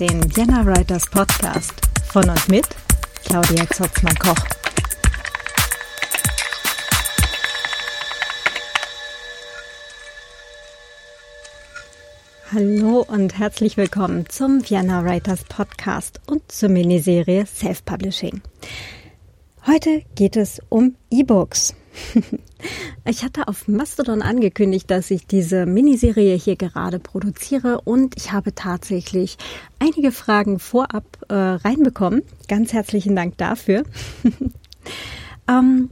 Den Vienna Writers Podcast von und mit Claudia Zotzmann-Koch. Hallo und herzlich willkommen zum Vienna Writers Podcast und zur Miniserie Self-Publishing. Heute geht es um E-Books. Ich hatte auf Mastodon angekündigt, dass ich diese Miniserie hier gerade produziere und ich habe tatsächlich einige Fragen vorab äh, reinbekommen. Ganz herzlichen Dank dafür. ähm,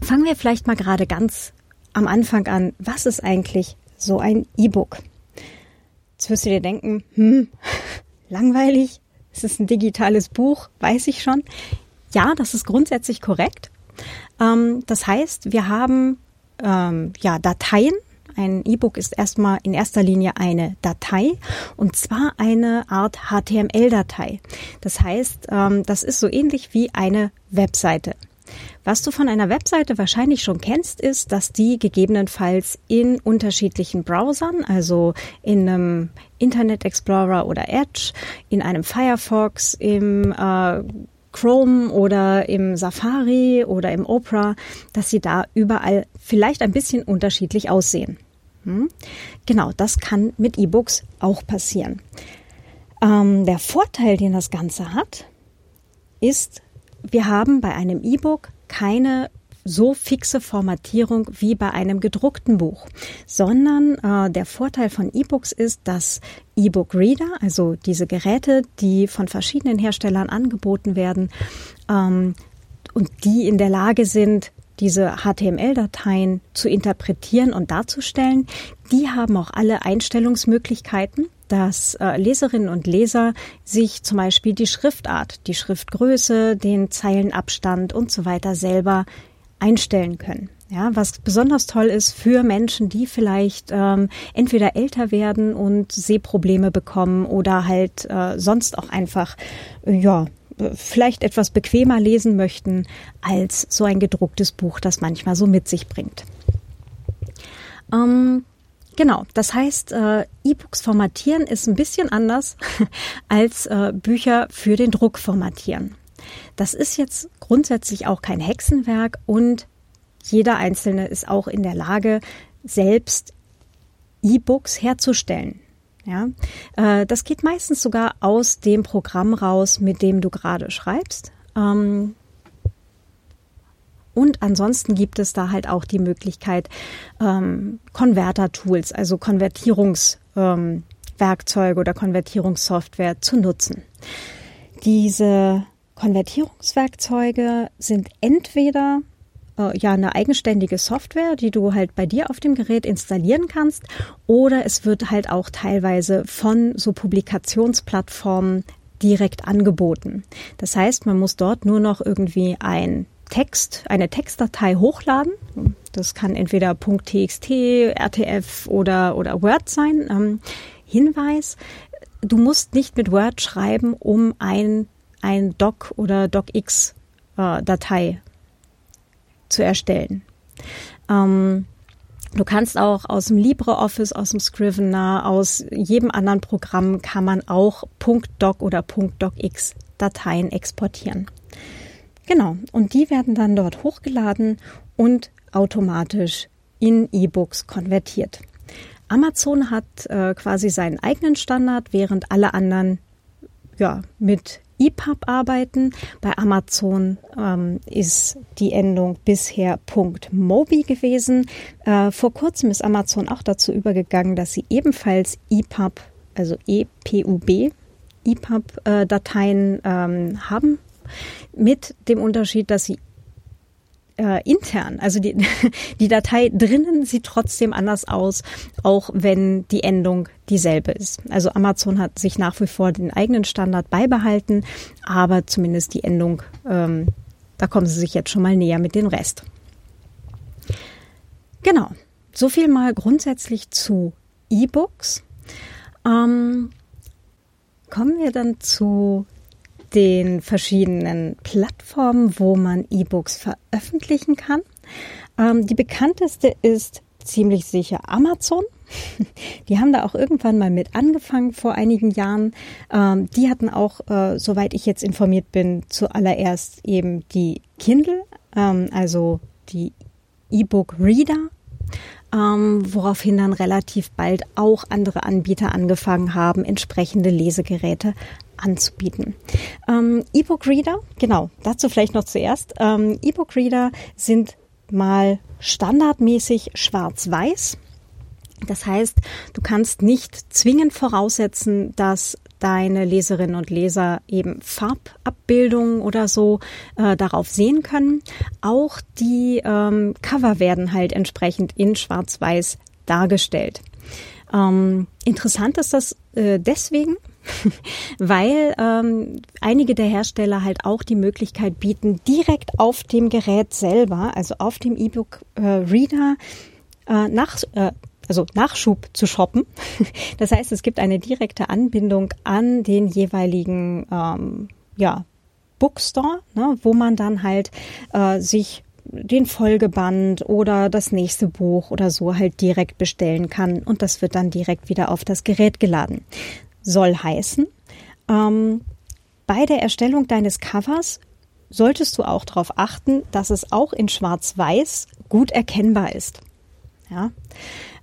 fangen wir vielleicht mal gerade ganz am Anfang an. Was ist eigentlich so ein E-Book? Jetzt wirst du dir denken, hm, langweilig, es ist ein digitales Buch, weiß ich schon. Ja, das ist grundsätzlich korrekt. Ähm, das heißt, wir haben ähm, ja Dateien. Ein E-Book ist erstmal in erster Linie eine Datei und zwar eine Art HTML-Datei. Das heißt, ähm, das ist so ähnlich wie eine Webseite. Was du von einer Webseite wahrscheinlich schon kennst, ist, dass die gegebenenfalls in unterschiedlichen Browsern, also in einem Internet Explorer oder Edge, in einem Firefox, im äh, Chrome oder im Safari oder im Opera, dass sie da überall vielleicht ein bisschen unterschiedlich aussehen. Hm? Genau, das kann mit E-Books auch passieren. Ähm, der Vorteil, den das Ganze hat, ist, wir haben bei einem E-Book keine so fixe Formatierung wie bei einem gedruckten Buch, sondern äh, der Vorteil von E-Books ist, dass E-Book-Reader, also diese Geräte, die von verschiedenen Herstellern angeboten werden ähm, und die in der Lage sind, diese HTML-Dateien zu interpretieren und darzustellen, die haben auch alle Einstellungsmöglichkeiten, dass äh, Leserinnen und Leser sich zum Beispiel die Schriftart, die Schriftgröße, den Zeilenabstand und so weiter selber einstellen können. Ja, was besonders toll ist für Menschen, die vielleicht ähm, entweder älter werden und Sehprobleme bekommen oder halt äh, sonst auch einfach äh, ja vielleicht etwas bequemer lesen möchten als so ein gedrucktes Buch, das manchmal so mit sich bringt. Ähm, genau, das heißt, äh, E-Books formatieren ist ein bisschen anders als äh, Bücher für den Druck formatieren. Das ist jetzt grundsätzlich auch kein Hexenwerk und jeder Einzelne ist auch in der Lage, selbst E-Books herzustellen. Ja, äh, das geht meistens sogar aus dem Programm raus, mit dem du gerade schreibst. Ähm, und ansonsten gibt es da halt auch die Möglichkeit, ähm, Converter-Tools, also Konvertierungswerkzeuge ähm, oder Konvertierungssoftware zu nutzen. Diese Konvertierungswerkzeuge sind entweder äh, ja eine eigenständige Software, die du halt bei dir auf dem Gerät installieren kannst, oder es wird halt auch teilweise von so Publikationsplattformen direkt angeboten. Das heißt, man muss dort nur noch irgendwie ein Text, eine Textdatei hochladen. Das kann entweder .txt, RTF oder, oder Word sein. Ähm, Hinweis, du musst nicht mit Word schreiben, um ein ein Doc oder DocX-Datei äh, zu erstellen. Ähm, Du kannst auch aus dem LibreOffice, aus dem Scrivener, aus jedem anderen Programm kann man auch .doc oder .docx Dateien exportieren. Genau, und die werden dann dort hochgeladen und automatisch in E-Books konvertiert. Amazon hat äh, quasi seinen eigenen Standard, während alle anderen ja mit EPUB arbeiten. Bei Amazon ähm, ist die Endung bisher .mobi gewesen. Äh, vor kurzem ist Amazon auch dazu übergegangen, dass sie ebenfalls EPUB, also EPUB, EPUB-Dateien ähm, haben. Mit dem Unterschied, dass sie äh, intern, also die, die Datei drinnen sieht trotzdem anders aus, auch wenn die Endung dieselbe ist. Also Amazon hat sich nach wie vor den eigenen Standard beibehalten, aber zumindest die Endung, ähm, da kommen sie sich jetzt schon mal näher mit dem Rest. Genau, so viel mal grundsätzlich zu E-Books. Ähm, kommen wir dann zu den verschiedenen Plattformen, wo man E-Books veröffentlichen kann. Ähm, die bekannteste ist ziemlich sicher Amazon. Die haben da auch irgendwann mal mit angefangen vor einigen Jahren. Ähm, die hatten auch, äh, soweit ich jetzt informiert bin, zuallererst eben die Kindle, ähm, also die E-Book Reader, ähm, woraufhin dann relativ bald auch andere Anbieter angefangen haben, entsprechende Lesegeräte anzubieten. Ähm, E-Book Reader, genau, dazu vielleicht noch zuerst. Ähm, E-Book Reader sind mal standardmäßig schwarz-weiß. Das heißt, du kannst nicht zwingend voraussetzen, dass deine Leserinnen und Leser eben Farbabbildungen oder so äh, darauf sehen können. Auch die ähm, Cover werden halt entsprechend in Schwarz-Weiß dargestellt. Ähm, interessant ist das äh, deswegen, weil ähm, einige der Hersteller halt auch die Möglichkeit bieten, direkt auf dem Gerät selber, also auf dem E-Book-Reader, äh, nach, äh, also Nachschub zu shoppen. Das heißt, es gibt eine direkte Anbindung an den jeweiligen ähm, ja, Bookstore, ne, wo man dann halt äh, sich den Folgeband oder das nächste Buch oder so halt direkt bestellen kann und das wird dann direkt wieder auf das Gerät geladen. Soll heißen, ähm, bei der Erstellung deines Covers solltest du auch darauf achten, dass es auch in Schwarz-Weiß gut erkennbar ist. Ja.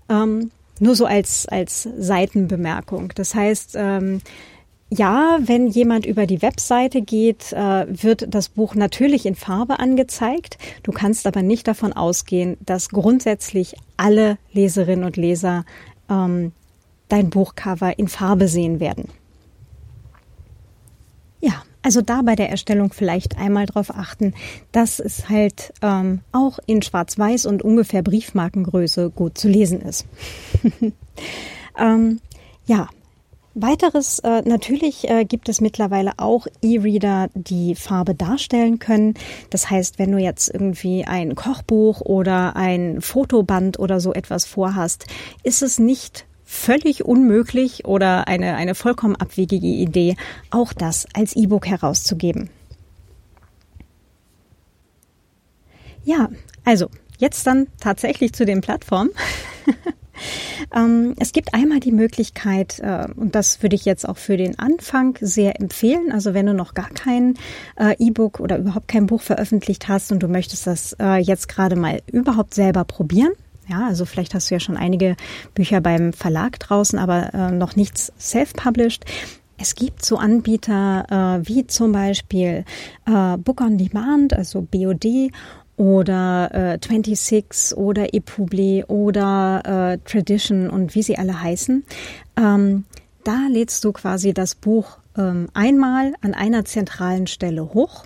Ähm, nur so als, als Seitenbemerkung. Das heißt, ähm, ja, wenn jemand über die Webseite geht, äh, wird das Buch natürlich in Farbe angezeigt. Du kannst aber nicht davon ausgehen, dass grundsätzlich alle Leserinnen und Leser ähm, dein Buchcover in Farbe sehen werden. Ja, also da bei der Erstellung vielleicht einmal darauf achten, dass es halt ähm, auch in Schwarz-Weiß und ungefähr Briefmarkengröße gut zu lesen ist. ähm, ja, Weiteres, äh, natürlich äh, gibt es mittlerweile auch E-Reader, die Farbe darstellen können. Das heißt, wenn du jetzt irgendwie ein Kochbuch oder ein Fotoband oder so etwas vorhast, ist es nicht völlig unmöglich oder eine, eine vollkommen abwegige Idee, auch das als E-Book herauszugeben. Ja, also jetzt dann tatsächlich zu den Plattformen. ähm, es gibt einmal die Möglichkeit, äh, und das würde ich jetzt auch für den Anfang sehr empfehlen, also wenn du noch gar kein äh, E-Book oder überhaupt kein Buch veröffentlicht hast und du möchtest das äh, jetzt gerade mal überhaupt selber probieren, ja, also vielleicht hast du ja schon einige Bücher beim Verlag draußen, aber äh, noch nichts self-published. Es gibt so Anbieter äh, wie zum Beispiel äh, Book on Demand, also BOD oder äh, 26 oder ePubli oder äh, Tradition und wie sie alle heißen. Ähm, da lädst du quasi das Buch ähm, einmal an einer zentralen Stelle hoch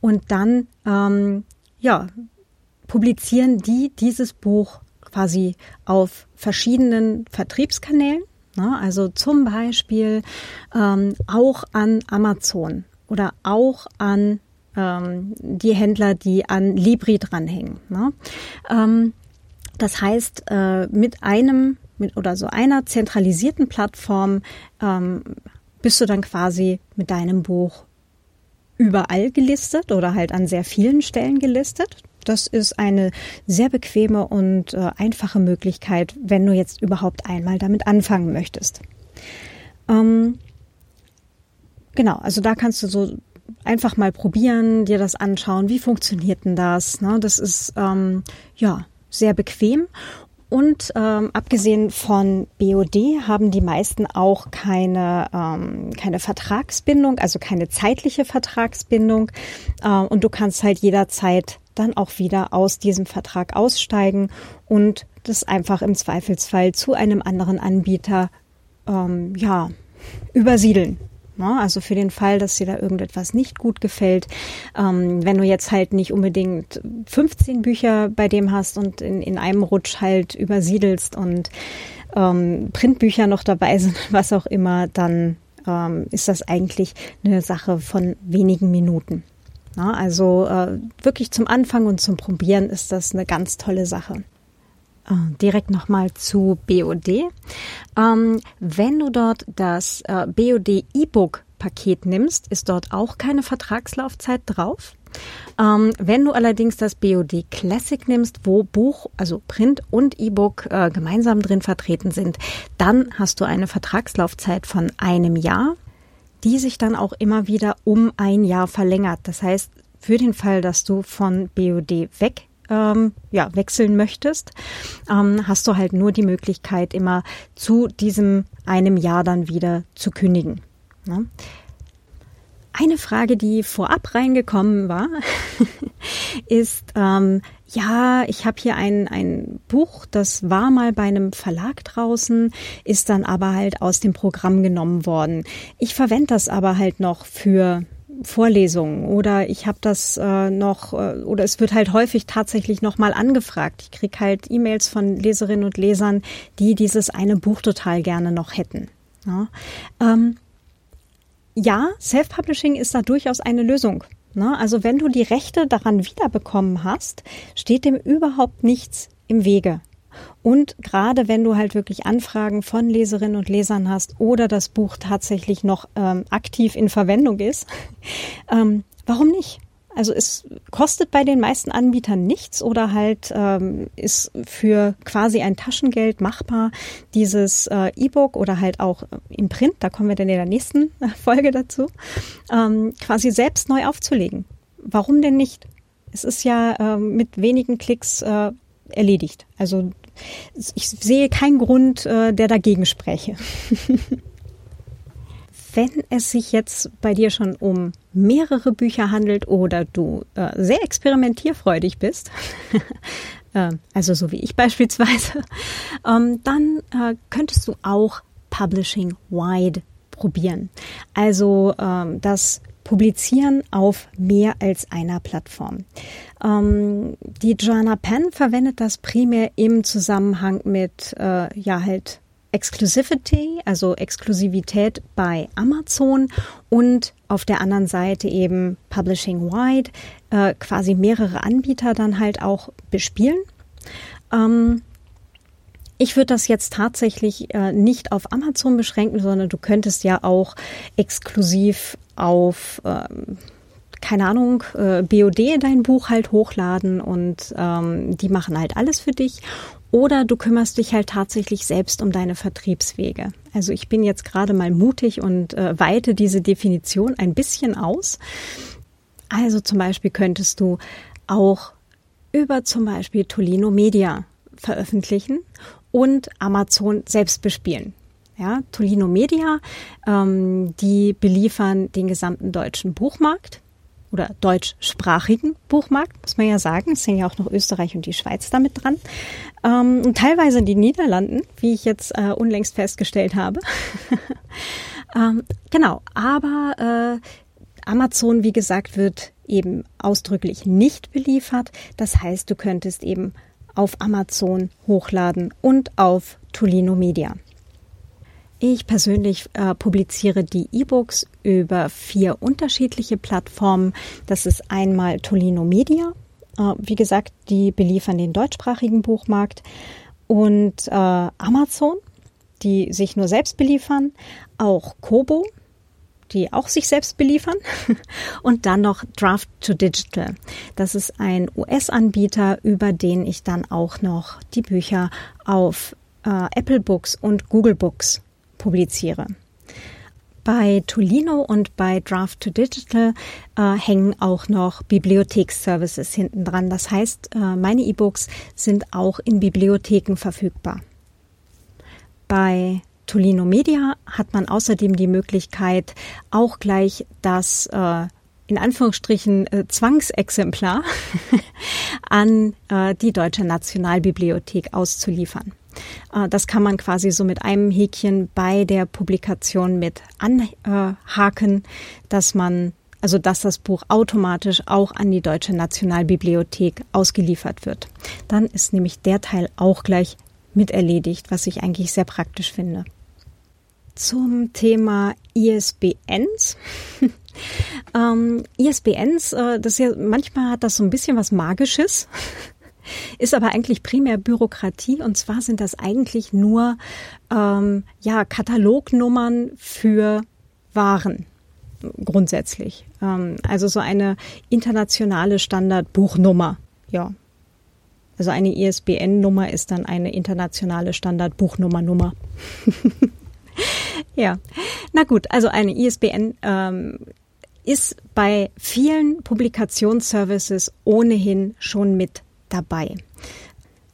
und dann ähm, ja publizieren die dieses Buch quasi auf verschiedenen Vertriebskanälen. Ne? Also zum Beispiel ähm, auch an Amazon oder auch an ähm, die Händler, die an Libri dranhängen. Ne? Ähm, das heißt, äh, mit einem mit oder so einer zentralisierten Plattform ähm, bist du dann quasi mit deinem Buch überall gelistet oder halt an sehr vielen Stellen gelistet. Das ist eine sehr bequeme und äh, einfache Möglichkeit, wenn du jetzt überhaupt einmal damit anfangen möchtest. Ähm, genau, also da kannst du so einfach mal probieren, dir das anschauen, wie funktioniert denn das. Ne? Das ist ähm, ja sehr bequem und ähm, abgesehen von BOD haben die meisten auch keine, ähm, keine Vertragsbindung, also keine zeitliche Vertragsbindung. Äh, und du kannst halt jederzeit dann auch wieder aus diesem Vertrag aussteigen und das einfach im Zweifelsfall zu einem anderen Anbieter ähm, ja, übersiedeln. Also für den Fall, dass dir da irgendetwas nicht gut gefällt. Ähm, wenn du jetzt halt nicht unbedingt 15 Bücher bei dem hast und in, in einem Rutsch halt übersiedelst und ähm, Printbücher noch dabei sind, was auch immer, dann ähm, ist das eigentlich eine Sache von wenigen Minuten. Na, also äh, wirklich zum Anfang und zum Probieren ist das eine ganz tolle Sache. Äh, direkt nochmal zu BOD. Ähm, wenn du dort das äh, BOD E-Book Paket nimmst, ist dort auch keine Vertragslaufzeit drauf. Ähm, wenn du allerdings das BOD Classic nimmst, wo Buch, also Print und E-Book äh, gemeinsam drin vertreten sind, dann hast du eine Vertragslaufzeit von einem Jahr, die sich dann auch immer wieder um ein Jahr verlängert. Das heißt, für den Fall, dass du von BOD weg ähm, ja, wechseln möchtest, ähm, hast du halt nur die Möglichkeit, immer zu diesem einem Jahr dann wieder zu kündigen. Ne? Eine Frage, die vorab reingekommen war, ist, ähm, ja, ich habe hier ein, ein Buch, das war mal bei einem Verlag draußen, ist dann aber halt aus dem Programm genommen worden. Ich verwende das aber halt noch für Vorlesungen oder ich habe das äh, noch äh, oder es wird halt häufig tatsächlich nochmal angefragt. Ich krieg halt E-Mails von Leserinnen und Lesern, die dieses eine Buch total gerne noch hätten. Ja, ähm, ja Self-Publishing ist da durchaus eine Lösung. Ne? Also wenn du die Rechte daran wiederbekommen hast, steht dem überhaupt nichts im Wege. Und gerade wenn du halt wirklich Anfragen von Leserinnen und Lesern hast oder das Buch tatsächlich noch ähm, aktiv in Verwendung ist, ähm, warum nicht? Also es kostet bei den meisten Anbietern nichts oder halt ähm, ist für quasi ein Taschengeld machbar, dieses äh, E-Book oder halt auch im Print, da kommen wir dann in der nächsten Folge dazu, ähm, quasi selbst neu aufzulegen. Warum denn nicht? Es ist ja äh, mit wenigen Klicks äh, erledigt. Also ich sehe keinen Grund, äh, der dagegen spreche. Wenn es sich jetzt bei dir schon um mehrere Bücher handelt oder du äh, sehr experimentierfreudig bist, äh, also so wie ich beispielsweise, ähm, dann äh, könntest du auch Publishing Wide probieren. Also ähm, das Publizieren auf mehr als einer Plattform. Ähm, die Joanna Penn verwendet das primär im Zusammenhang mit, äh, ja, halt Exclusivity, also Exklusivität bei Amazon und auf der anderen Seite eben Publishing Wide, äh, quasi mehrere Anbieter dann halt auch bespielen. Ähm, ich würde das jetzt tatsächlich äh, nicht auf Amazon beschränken, sondern du könntest ja auch exklusiv auf ähm, keine Ahnung, äh, BOD dein Buch halt hochladen und ähm, die machen halt alles für dich. Oder du kümmerst dich halt tatsächlich selbst um deine Vertriebswege. Also ich bin jetzt gerade mal mutig und äh, weite diese Definition ein bisschen aus. Also zum Beispiel könntest du auch über zum Beispiel Tolino Media veröffentlichen und Amazon selbst bespielen. Ja, Tolino Media, ähm, die beliefern den gesamten deutschen Buchmarkt oder deutschsprachigen Buchmarkt, muss man ja sagen. Es sind ja auch noch Österreich und die Schweiz damit dran. Ähm, und teilweise die Niederlanden, wie ich jetzt äh, unlängst festgestellt habe. ähm, genau, aber äh, Amazon, wie gesagt, wird eben ausdrücklich nicht beliefert. Das heißt, du könntest eben auf Amazon hochladen und auf Tolino Media. Ich persönlich äh, publiziere die E-Books über vier unterschiedliche Plattformen. Das ist einmal Tolino Media. Äh, wie gesagt, die beliefern den deutschsprachigen Buchmarkt. Und äh, Amazon, die sich nur selbst beliefern. Auch Kobo, die auch sich selbst beliefern. Und dann noch Draft to Digital. Das ist ein US-Anbieter, über den ich dann auch noch die Bücher auf äh, Apple Books und Google Books publiziere. Bei Tolino und bei Draft to Digital äh, hängen auch noch Bibliotheksservices hinten dran. Das heißt, äh, meine E-Books sind auch in Bibliotheken verfügbar. Bei Tolino Media hat man außerdem die Möglichkeit, auch gleich das äh, in Anführungsstrichen äh, Zwangsexemplar an äh, die Deutsche Nationalbibliothek auszuliefern. Äh, das kann man quasi so mit einem Häkchen bei der Publikation mit anhaken, dass man also dass das Buch automatisch auch an die Deutsche Nationalbibliothek ausgeliefert wird. Dann ist nämlich der Teil auch gleich mit erledigt, was ich eigentlich sehr praktisch finde. Zum Thema ISBNs. ähm, ISBNs, äh, das ja, manchmal hat das so ein bisschen was Magisches ist aber eigentlich primär Bürokratie und zwar sind das eigentlich nur ähm, ja Katalognummern für Waren. grundsätzlich. Ähm, also so eine internationale Standardbuchnummer, ja. Also eine ISBN-Nummer ist dann eine internationale Standardbuchnummernummer. ja, na gut, also eine ISBN ähm, ist bei vielen Publikationsservices ohnehin schon mit dabei.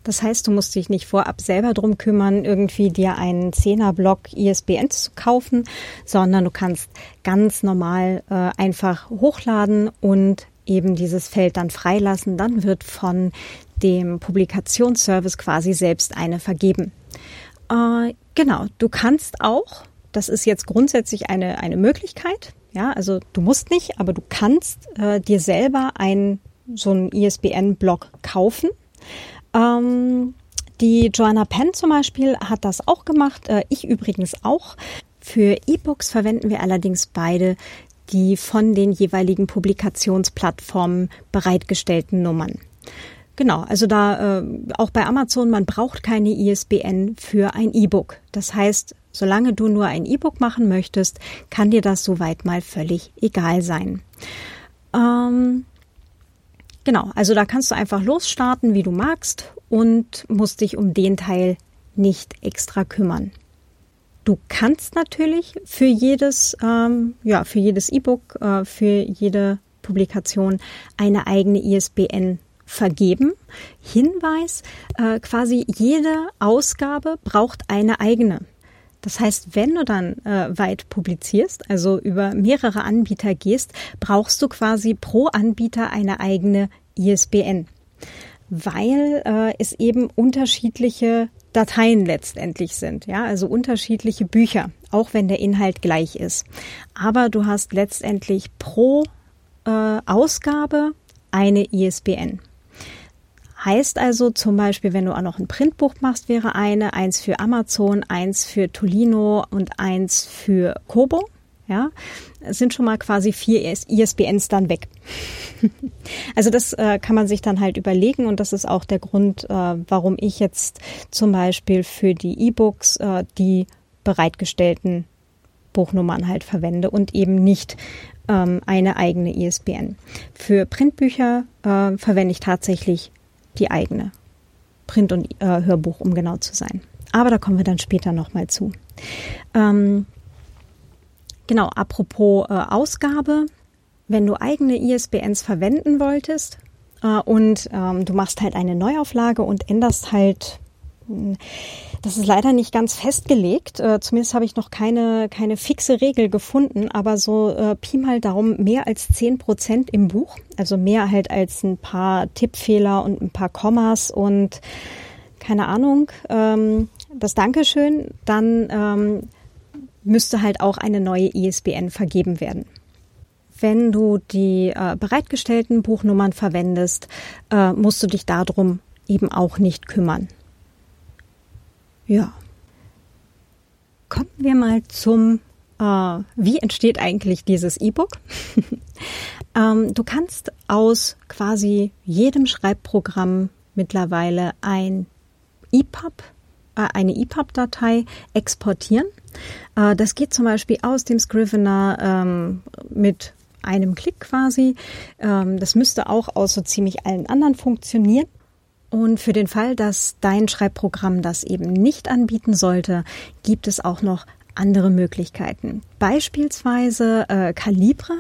Das heißt, du musst dich nicht vorab selber drum kümmern, irgendwie dir einen Zehner-Block ISBNs zu kaufen, sondern du kannst ganz normal äh, einfach hochladen und eben dieses Feld dann freilassen. Dann wird von dem Publikationsservice quasi selbst eine vergeben. Äh, genau, du kannst auch, das ist jetzt grundsätzlich eine, eine Möglichkeit, ja, also du musst nicht, aber du kannst äh, dir selber einen so einen ISBN-Block kaufen. Ähm, die Joanna Penn zum Beispiel hat das auch gemacht, äh, ich übrigens auch. Für E-Books verwenden wir allerdings beide die von den jeweiligen Publikationsplattformen bereitgestellten Nummern. Genau, also da äh, auch bei Amazon, man braucht keine ISBN für ein E-Book. Das heißt, solange du nur ein E-Book machen möchtest, kann dir das soweit mal völlig egal sein. Ähm, genau, also da kannst du einfach losstarten, wie du magst und musst dich um den Teil nicht extra kümmern. Du kannst natürlich für jedes, ähm, ja, für jedes E-Book, äh, für jede Publikation eine eigene ISBN vergeben. Hinweis, äh, quasi jede Ausgabe braucht eine eigene. Das heißt, wenn du dann äh, weit publizierst, also über mehrere Anbieter gehst, brauchst du quasi pro Anbieter eine eigene ISBN, weil äh, es eben unterschiedliche Dateien letztendlich sind, ja, also unterschiedliche Bücher, auch wenn der Inhalt gleich ist. Aber du hast letztendlich pro äh, Ausgabe eine ISBN. Heißt also zum Beispiel, wenn du auch noch ein Printbuch machst, wäre eine, eins für Amazon, eins für Tolino und eins für Kobo. Ja, sind schon mal quasi vier ISBNs dann weg. also das äh, kann man sich dann halt überlegen und das ist auch der Grund, äh, warum ich jetzt zum Beispiel für die E-Books äh, die bereitgestellten Buchnummern halt verwende und eben nicht ähm, eine eigene ISBN. Für Printbücher äh, verwende ich tatsächlich die eigene. Print- und äh, Hörbuch, um genau zu sein. Aber da kommen wir dann später nochmal zu. Ähm, genau, apropos äh, Ausgabe. Wenn du eigene ISBNs verwenden wolltest äh, und ähm, du machst halt eine Neuauflage und änderst halt das ist leider nicht ganz festgelegt. Äh, zumindest habe ich noch keine, keine fixe Regel gefunden, aber so äh, Pi mal Daumen mehr als zehn Prozent im Buch. Also mehr halt als ein paar Tippfehler und ein paar Kommas und keine Ahnung. Ähm, das Dankeschön. Dann ähm, müsste halt auch eine neue ISBN vergeben werden. Wenn du die äh, bereitgestellten Buchnummern verwendest, äh, musst du dich darum eben auch nicht kümmern. Ja. Kommen wir mal zum, äh, wie entsteht eigentlich dieses E-Book? ähm, du kannst aus quasi jedem Schreibprogramm mittlerweile ein EPUB, äh, eine EPUB-Datei exportieren. Äh, das geht zum Beispiel aus dem Scrivener ähm, mit einem Klick quasi. Ähm, das müsste auch aus so ziemlich allen anderen funktionieren. Und für den Fall, dass dein Schreibprogramm das eben nicht anbieten sollte, gibt es auch noch andere Möglichkeiten. Beispielsweise äh, Calibre,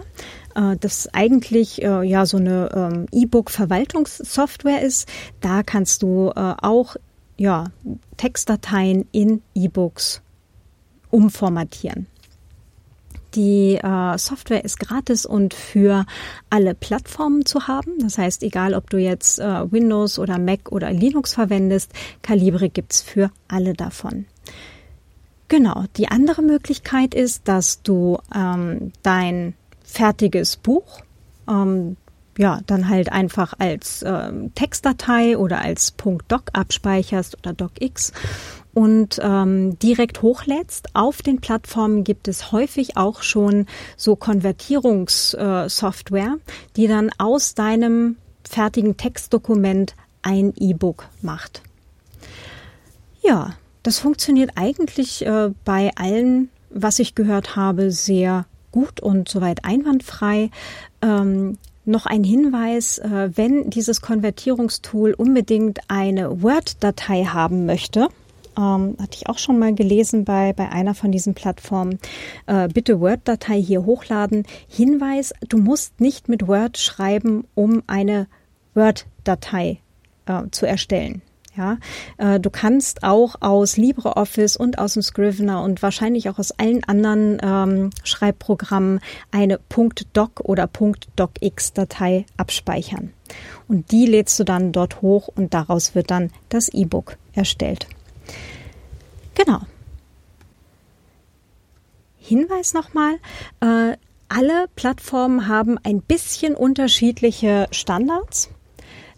äh, das eigentlich äh, ja so eine ähm, E-Book-Verwaltungssoftware ist. Da kannst du äh, auch ja, Textdateien in E-Books umformatieren. Die äh, Software ist gratis und für alle Plattformen zu haben. Das heißt, egal ob du jetzt äh, Windows oder Mac oder Linux verwendest, Calibre gibt's für alle davon. Genau, die andere Möglichkeit ist, dass du ähm, dein fertiges Buch ähm, ja, dann halt einfach als ähm, Textdatei oder als .doc abspeicherst oder docx und ähm, direkt hochlädst. Auf den Plattformen gibt es häufig auch schon so Konvertierungssoftware, äh, die dann aus deinem fertigen Textdokument ein E-Book macht. Ja, das funktioniert eigentlich äh, bei allen, was ich gehört habe, sehr gut und soweit einwandfrei. Ähm, noch ein Hinweis, äh, wenn dieses Konvertierungstool unbedingt eine Word-Datei haben möchte, ähm, hatte ich auch schon mal gelesen bei, bei einer von diesen Plattformen. Äh, bitte Word-Datei hier hochladen. Hinweis, du musst nicht mit Word schreiben, um eine Word-Datei äh, zu erstellen. Ja, äh, du kannst auch aus LibreOffice und aus dem Scrivener und wahrscheinlich auch aus allen anderen ähm, Schreibprogrammen eine .doc oder .docx-Datei abspeichern. Und die lädst du dann dort hoch und daraus wird dann das E-Book erstellt. Genau. Hinweis nochmal, äh, alle Plattformen haben ein bisschen unterschiedliche Standards.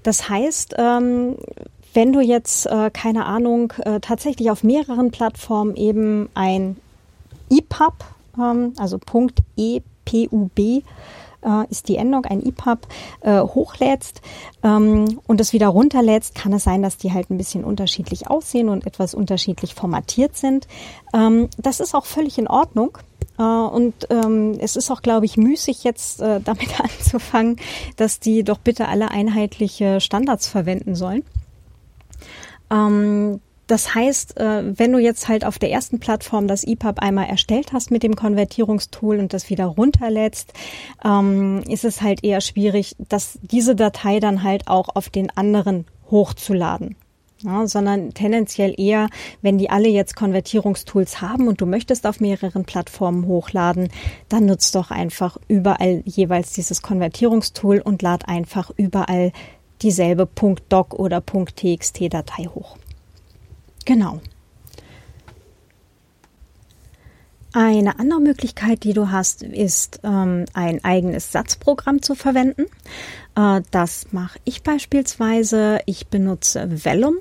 Das heißt, ähm, wenn du jetzt, äh, keine Ahnung, äh, tatsächlich auf mehreren Plattformen eben ein EPUB, ähm, also .epub äh, ist die Endung, ein EPUB, äh, hochlädst ähm, und es wieder runterlädst, kann es sein, dass die halt ein bisschen unterschiedlich aussehen und etwas unterschiedlich formatiert sind. Ähm, das ist auch völlig in Ordnung. Äh, und ähm, es ist auch, glaube ich, müßig jetzt äh, damit anzufangen, dass die doch bitte alle einheitliche Standards verwenden sollen. Ähm, das heißt, äh, wenn du jetzt halt auf der ersten Plattform das EPUB einmal erstellt hast mit dem Konvertierungstool und das wieder runterlädst, ähm, ist es halt eher schwierig, dass diese Datei dann halt auch auf den anderen hochzuladen. Ja, sondern tendenziell eher, wenn die alle jetzt Konvertierungstools haben und du möchtest auf mehreren Plattformen hochladen, dann nutzt doch einfach überall jeweils dieses Konvertierungstool und lad einfach überall dieselbe .doc oder .txt-Datei hoch. Genau. Eine andere Möglichkeit, die du hast, ist ähm, ein eigenes Satzprogramm zu verwenden. Äh, das mache ich beispielsweise. Ich benutze Vellum.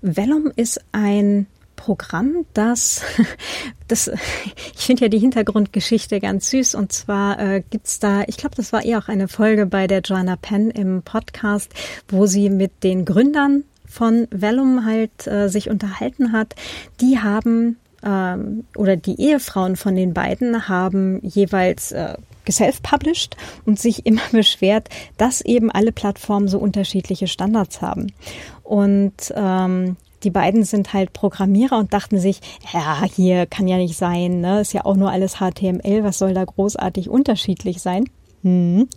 Vellum ist ein Programm, das, das ich finde ja die Hintergrundgeschichte ganz süß. Und zwar äh, gibt's da, ich glaube, das war eher auch eine Folge bei der Joanna Penn im Podcast, wo sie mit den Gründern von Vellum halt äh, sich unterhalten hat. Die haben ähm, oder die Ehefrauen von den beiden haben jeweils äh, geself-published und sich immer beschwert, dass eben alle Plattformen so unterschiedliche Standards haben. Und ähm, die beiden sind halt Programmierer und dachten sich, ja, hier kann ja nicht sein, ne? Ist ja auch nur alles HTML, was soll da großartig unterschiedlich sein? Hm.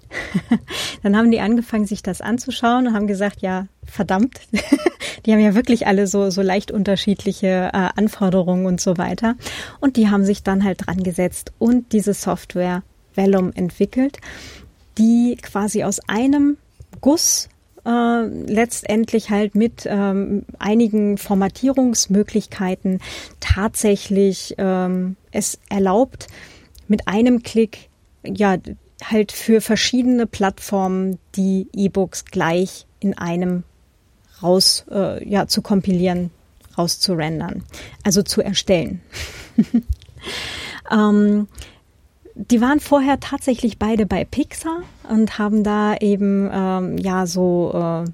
Dann haben die angefangen, sich das anzuschauen und haben gesagt, ja, verdammt, die haben ja wirklich alle so, so leicht unterschiedliche äh, Anforderungen und so weiter. Und die haben sich dann halt dran gesetzt und diese Software Vellum entwickelt, die quasi aus einem Guss äh, letztendlich halt mit ähm, einigen Formatierungsmöglichkeiten tatsächlich ähm, es erlaubt, mit einem Klick ja halt für verschiedene Plattformen die E-Books gleich in einem raus äh, ja zu kompilieren, rauszurendern, also zu erstellen. ähm, die waren vorher tatsächlich beide bei Pixar und haben da eben ähm, ja so äh,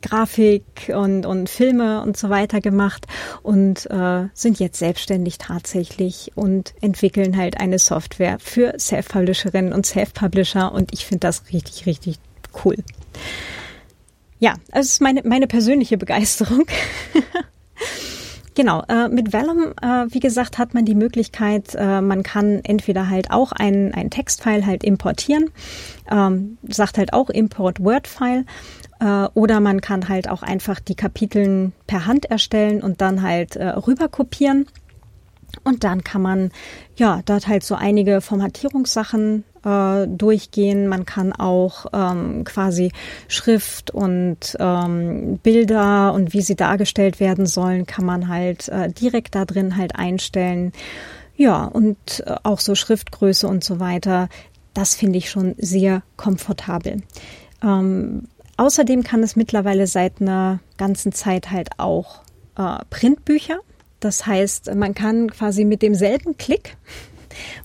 Grafik und, und Filme und so weiter gemacht und äh, sind jetzt selbstständig tatsächlich und entwickeln halt eine Software für Self-Publisherinnen und Self-Publisher und ich finde das richtig, richtig cool. Ja, also es ist meine, meine persönliche Begeisterung. Genau, äh, mit Vellum, äh, wie gesagt, hat man die Möglichkeit, äh, man kann entweder halt auch einen, einen Textfile halt importieren, ähm, sagt halt auch Import Word-File, oder man kann halt auch einfach die Kapiteln per Hand erstellen und dann halt äh, rüber kopieren. Und dann kann man ja dort halt so einige Formatierungssachen äh, durchgehen. Man kann auch ähm, quasi Schrift und ähm, Bilder und wie sie dargestellt werden sollen, kann man halt äh, direkt da drin halt einstellen. Ja, und äh, auch so Schriftgröße und so weiter. Das finde ich schon sehr komfortabel. Ähm, außerdem kann es mittlerweile seit einer ganzen Zeit halt auch äh, Printbücher. Das heißt, man kann quasi mit demselben Klick,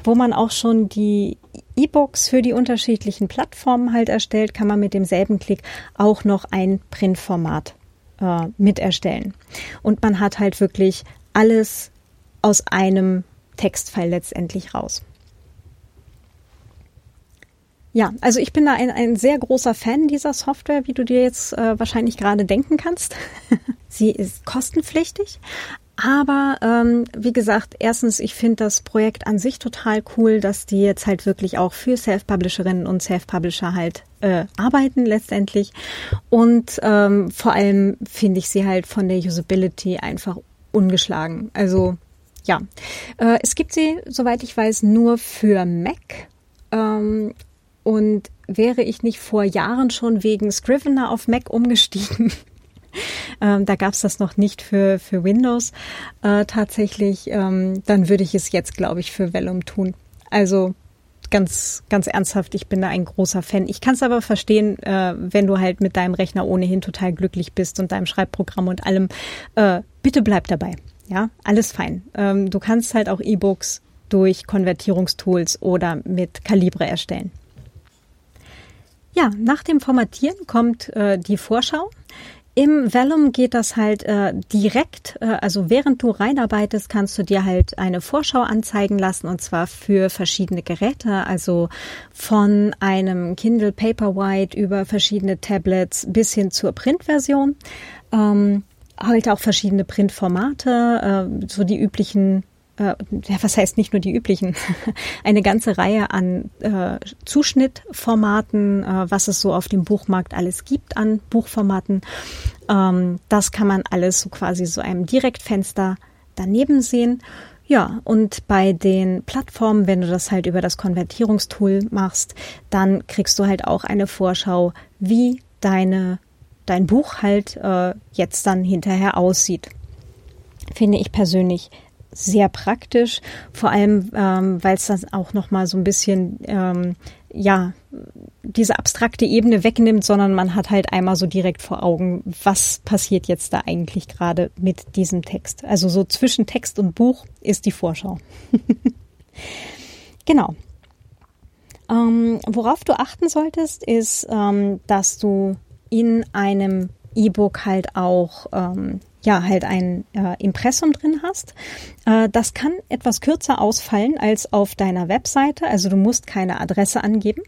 wo man auch schon die E-Books für die unterschiedlichen Plattformen halt erstellt, kann man mit demselben Klick auch noch ein Printformat äh, mit erstellen. Und man hat halt wirklich alles aus einem Textfile letztendlich raus. Ja, also ich bin da ein, ein sehr großer Fan dieser Software, wie du dir jetzt äh, wahrscheinlich gerade denken kannst. Sie ist kostenpflichtig, aber ähm, wie gesagt, erstens, ich finde das Projekt an sich total cool, dass die jetzt halt wirklich auch für Self-Publisherinnen und Self-Publisher halt äh, arbeiten letztendlich. Und ähm, vor allem finde ich sie halt von der Usability einfach ungeschlagen. Also ja, äh, es gibt sie, soweit ich weiß, nur für Mac. Ähm, und wäre ich nicht vor Jahren schon wegen Scrivener auf Mac umgestiegen, ähm, da gab es das noch nicht für, für Windows äh, tatsächlich. Ähm, dann würde ich es jetzt, glaube ich, für Vellum tun. Also ganz, ganz ernsthaft, ich bin da ein großer Fan. Ich kann es aber verstehen, äh, wenn du halt mit deinem Rechner ohnehin total glücklich bist und deinem Schreibprogramm und allem. Äh, bitte bleib dabei. Ja, alles fein. Ähm, du kannst halt auch E-Books durch Konvertierungstools oder mit Calibre erstellen. Ja, nach dem Formatieren kommt äh, die Vorschau. Im Vellum geht das halt äh, direkt, äh, also während du reinarbeitest, kannst du dir halt eine Vorschau anzeigen lassen und zwar für verschiedene Geräte, also von einem Kindle Paperwhite über verschiedene Tablets bis hin zur Printversion. Ähm, halt auch verschiedene Printformate, äh, so die üblichen äh, was heißt nicht nur die üblichen, eine ganze Reihe an äh, Zuschnittformaten, äh, was es so auf dem Buchmarkt alles gibt an Buchformaten. Ähm, das kann man alles so quasi so einem Direktfenster daneben sehen. Ja, und bei den Plattformen, wenn du das halt über das Konvertierungstool machst, dann kriegst du halt auch eine Vorschau, wie deine, dein Buch halt äh, jetzt dann hinterher aussieht. Finde ich persönlich sehr praktisch, vor allem ähm, weil es dann auch noch mal so ein bisschen ähm, ja diese abstrakte Ebene wegnimmt, sondern man hat halt einmal so direkt vor Augen, was passiert jetzt da eigentlich gerade mit diesem Text. Also so zwischen Text und Buch ist die Vorschau. genau. Ähm, worauf du achten solltest, ist, ähm, dass du in einem E-Book halt auch ähm, ja halt ein äh, Impressum drin hast. Äh, das kann etwas kürzer ausfallen als auf deiner Webseite. Also du musst keine Adresse angeben.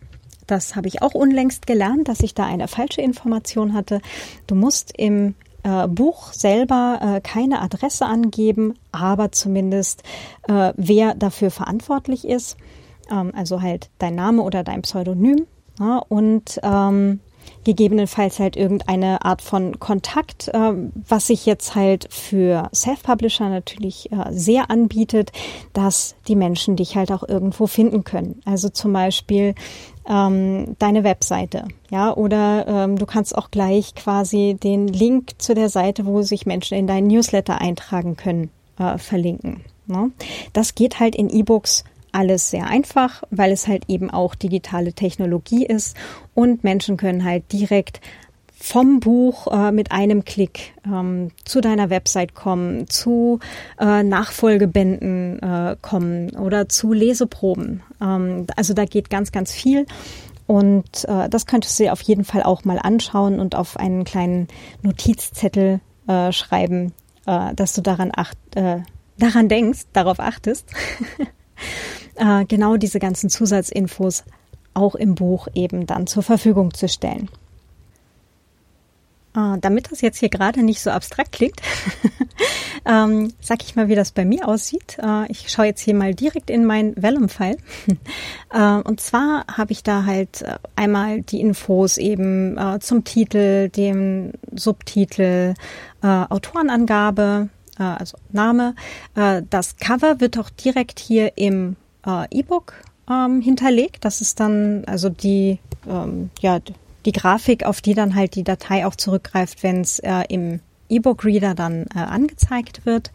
Das habe ich auch unlängst gelernt, dass ich da eine falsche Information hatte. Du musst im äh, Buch selber äh, keine Adresse angeben, aber zumindest äh, wer dafür verantwortlich ist. Ähm, also halt dein Name oder dein Pseudonym. Ja, und ähm, gegebenenfalls halt irgendeine Art von Kontakt, äh, was sich jetzt halt für Self-Publisher natürlich äh, sehr anbietet, dass die Menschen dich halt auch irgendwo finden können. Also zum Beispiel ähm, deine Webseite, ja, oder ähm, du kannst auch gleich quasi den Link zu der Seite, wo sich Menschen in deinen Newsletter eintragen können, äh, verlinken. Ne? Das geht halt in E-Books alles sehr einfach, weil es halt eben auch digitale Technologie ist und Menschen können halt direkt vom Buch äh, mit einem Klick ähm, zu deiner Website kommen, zu äh, Nachfolgebänden äh, kommen oder zu Leseproben. Ähm, also da geht ganz, ganz viel. Und äh, das könntest du dir auf jeden Fall auch mal anschauen und auf einen kleinen Notizzettel äh, schreiben, äh, dass du daran, acht, äh, daran denkst, darauf achtest. äh, genau diese ganzen Zusatzinfos auch im Buch eben dann zur Verfügung zu stellen. Äh, damit das jetzt hier gerade nicht so abstrakt klingt, ähm, sag ich mal, wie das bei mir aussieht. Äh, ich schaue jetzt hier mal direkt in mein Vellum-File. äh, und zwar habe ich da halt äh, einmal die Infos eben äh, zum Titel, dem Subtitel, äh, Autorenangabe, also Name. das Cover wird auch direkt hier im äh, E-Book ähm, hinterlegt. Das ist dann also die, ähm, ja, die Grafik, auf die dann halt die Datei auch zurückgreift, wenn es äh, im E-Book-Reader dann äh, angezeigt wird.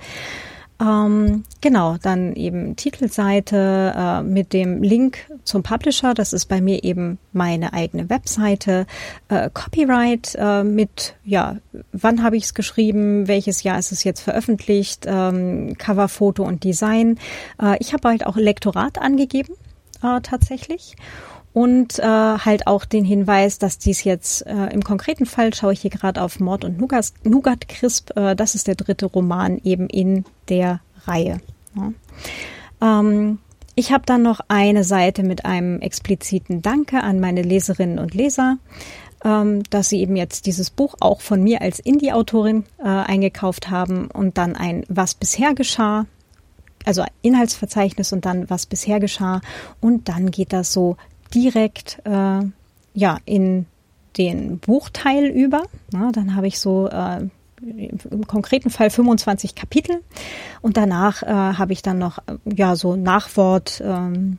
Ähm, genau, dann eben Titelseite äh, mit dem Link zum Publisher. Das ist bei mir eben meine eigene Webseite. Äh, Copyright äh, mit, ja, wann habe ich es geschrieben, welches Jahr ist es jetzt veröffentlicht, ähm, Coverfoto und Design. Äh, ich habe halt auch Lektorat angegeben, äh, tatsächlich und äh, halt auch den Hinweis, dass dies jetzt äh, im konkreten Fall schaue ich hier gerade auf Mord und Nougat, Nougat Crisp, äh, das ist der dritte Roman eben in der Reihe. Ja. Ähm, Ich habe dann noch eine Seite mit einem expliziten Danke an meine Leserinnen und Leser, ähm, dass sie eben jetzt dieses Buch auch von mir als Indie-Autorin äh, eingekauft haben und dann ein Was bisher geschah, also Inhaltsverzeichnis und dann Was bisher geschah und dann geht das so direkt äh, ja in den Buchteil über. Na, dann habe ich so äh, im konkreten Fall 25 Kapitel und danach äh, habe ich dann noch äh, ja so Nachwort ähm,